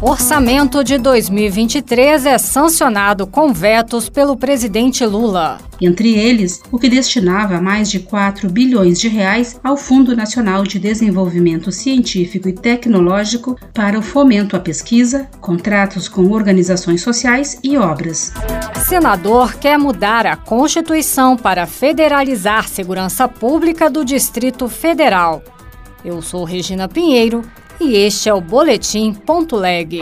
Orçamento de 2023 é sancionado com vetos pelo presidente Lula. Entre eles, o que destinava mais de 4 bilhões de reais ao Fundo Nacional de Desenvolvimento Científico e Tecnológico para o fomento à pesquisa, contratos com organizações sociais e obras. Senador quer mudar a Constituição para federalizar segurança pública do Distrito Federal. Eu sou Regina Pinheiro e este é o Boletim Ponto Leg.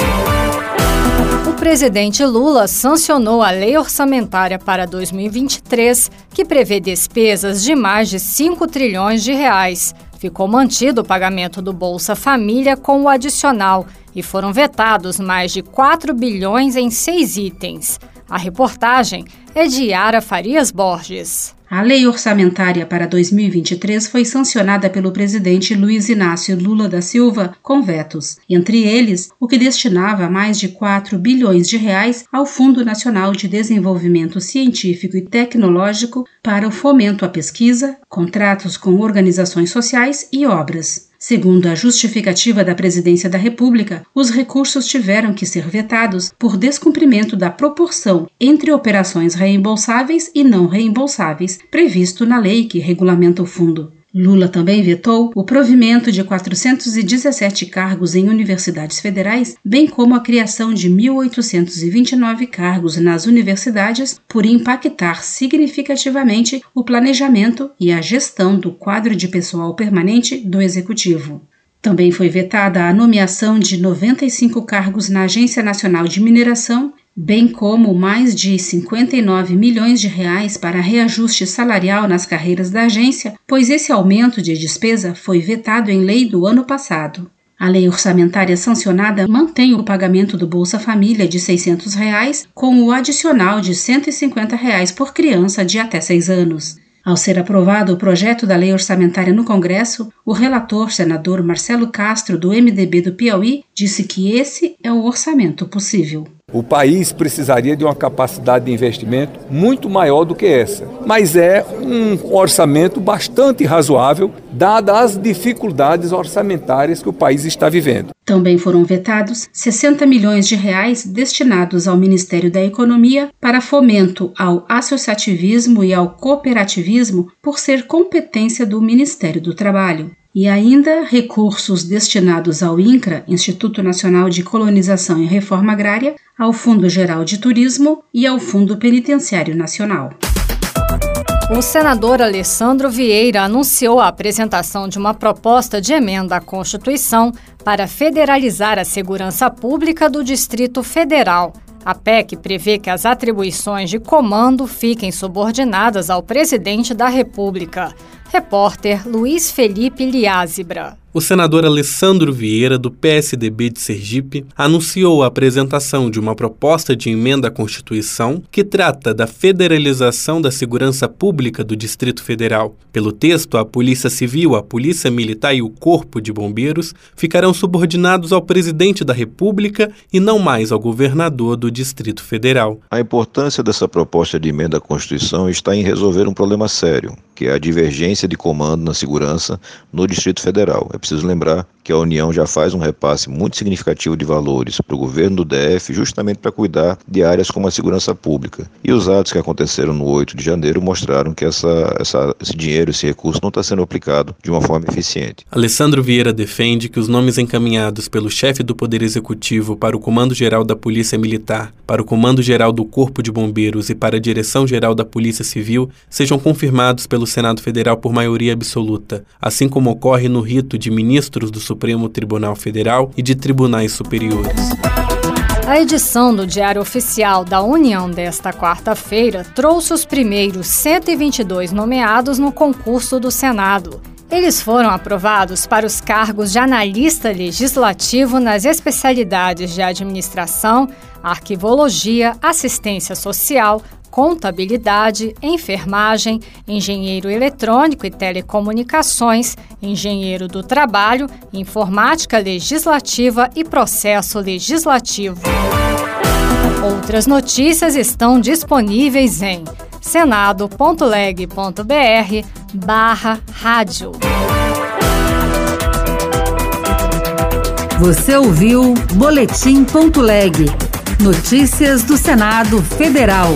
O presidente Lula sancionou a lei orçamentária para 2023, que prevê despesas de mais de 5 trilhões de reais. Ficou mantido o pagamento do Bolsa Família com o adicional e foram vetados mais de 4 bilhões em seis itens. A reportagem é de Yara Farias Borges. A lei orçamentária para 2023 foi sancionada pelo presidente Luiz Inácio Lula da Silva com vetos, entre eles o que destinava mais de 4 bilhões de reais ao Fundo Nacional de Desenvolvimento Científico e Tecnológico para o fomento à pesquisa, contratos com organizações sociais e obras. Segundo a justificativa da Presidência da República, os recursos tiveram que ser vetados por descumprimento da proporção entre operações reembolsáveis e não reembolsáveis previsto na lei que regulamenta o fundo. Lula também vetou o provimento de 417 cargos em universidades federais, bem como a criação de 1.829 cargos nas universidades, por impactar significativamente o planejamento e a gestão do quadro de pessoal permanente do Executivo. Também foi vetada a nomeação de 95 cargos na Agência Nacional de Mineração bem como mais de 59 milhões de reais para reajuste salarial nas carreiras da agência, pois esse aumento de despesa foi vetado em lei do ano passado. A lei orçamentária sancionada mantém o pagamento do Bolsa Família de 600 reais, com o adicional de 150 reais por criança de até 6 anos. Ao ser aprovado o projeto da lei orçamentária no Congresso, o relator senador Marcelo Castro, do MDB do Piauí, disse que esse é o orçamento possível. O país precisaria de uma capacidade de investimento muito maior do que essa, mas é um orçamento bastante razoável, dadas as dificuldades orçamentárias que o país está vivendo. Também foram vetados 60 milhões de reais destinados ao Ministério da Economia para fomento ao associativismo e ao cooperativismo por ser competência do Ministério do Trabalho e ainda recursos destinados ao INCRA, Instituto Nacional de Colonização e Reforma Agrária, ao Fundo Geral de Turismo e ao Fundo Penitenciário Nacional. O senador Alessandro Vieira anunciou a apresentação de uma proposta de emenda à Constituição para federalizar a segurança pública do Distrito Federal. A PEC prevê que as atribuições de comando fiquem subordinadas ao presidente da República. Repórter Luiz Felipe Liázebra. O senador Alessandro Vieira, do PSDB de Sergipe, anunciou a apresentação de uma proposta de emenda à Constituição que trata da federalização da segurança pública do Distrito Federal. Pelo texto, a Polícia Civil, a Polícia Militar e o Corpo de Bombeiros ficarão subordinados ao presidente da República e não mais ao governador do Distrito Federal. A importância dessa proposta de emenda à Constituição está em resolver um problema sério, que é a divergência de comando na segurança no Distrito Federal. É preciso lembrar que a União já faz um repasse muito significativo de valores para o governo do DF, justamente para cuidar de áreas como a segurança pública. E os atos que aconteceram no 8 de janeiro mostraram que essa, essa, esse dinheiro, esse recurso não está sendo aplicado de uma forma eficiente. Alessandro Vieira defende que os nomes encaminhados pelo chefe do Poder Executivo para o Comando Geral da Polícia Militar, para o Comando Geral do Corpo de Bombeiros e para a Direção Geral da Polícia Civil sejam confirmados pelo Senado Federal por maioria absoluta, assim como ocorre no rito de ministros do Supremo Tribunal Federal e de tribunais superiores. A edição do Diário Oficial da União desta quarta-feira trouxe os primeiros 122 nomeados no concurso do Senado. Eles foram aprovados para os cargos de analista legislativo nas especialidades de administração, arquivologia, assistência social, contabilidade, enfermagem, engenheiro eletrônico e telecomunicações, engenheiro do trabalho, informática legislativa e processo legislativo. Outras notícias estão disponíveis em senado.leg.br barra rádio. Você ouviu Boletim.leg. Notícias do Senado Federal.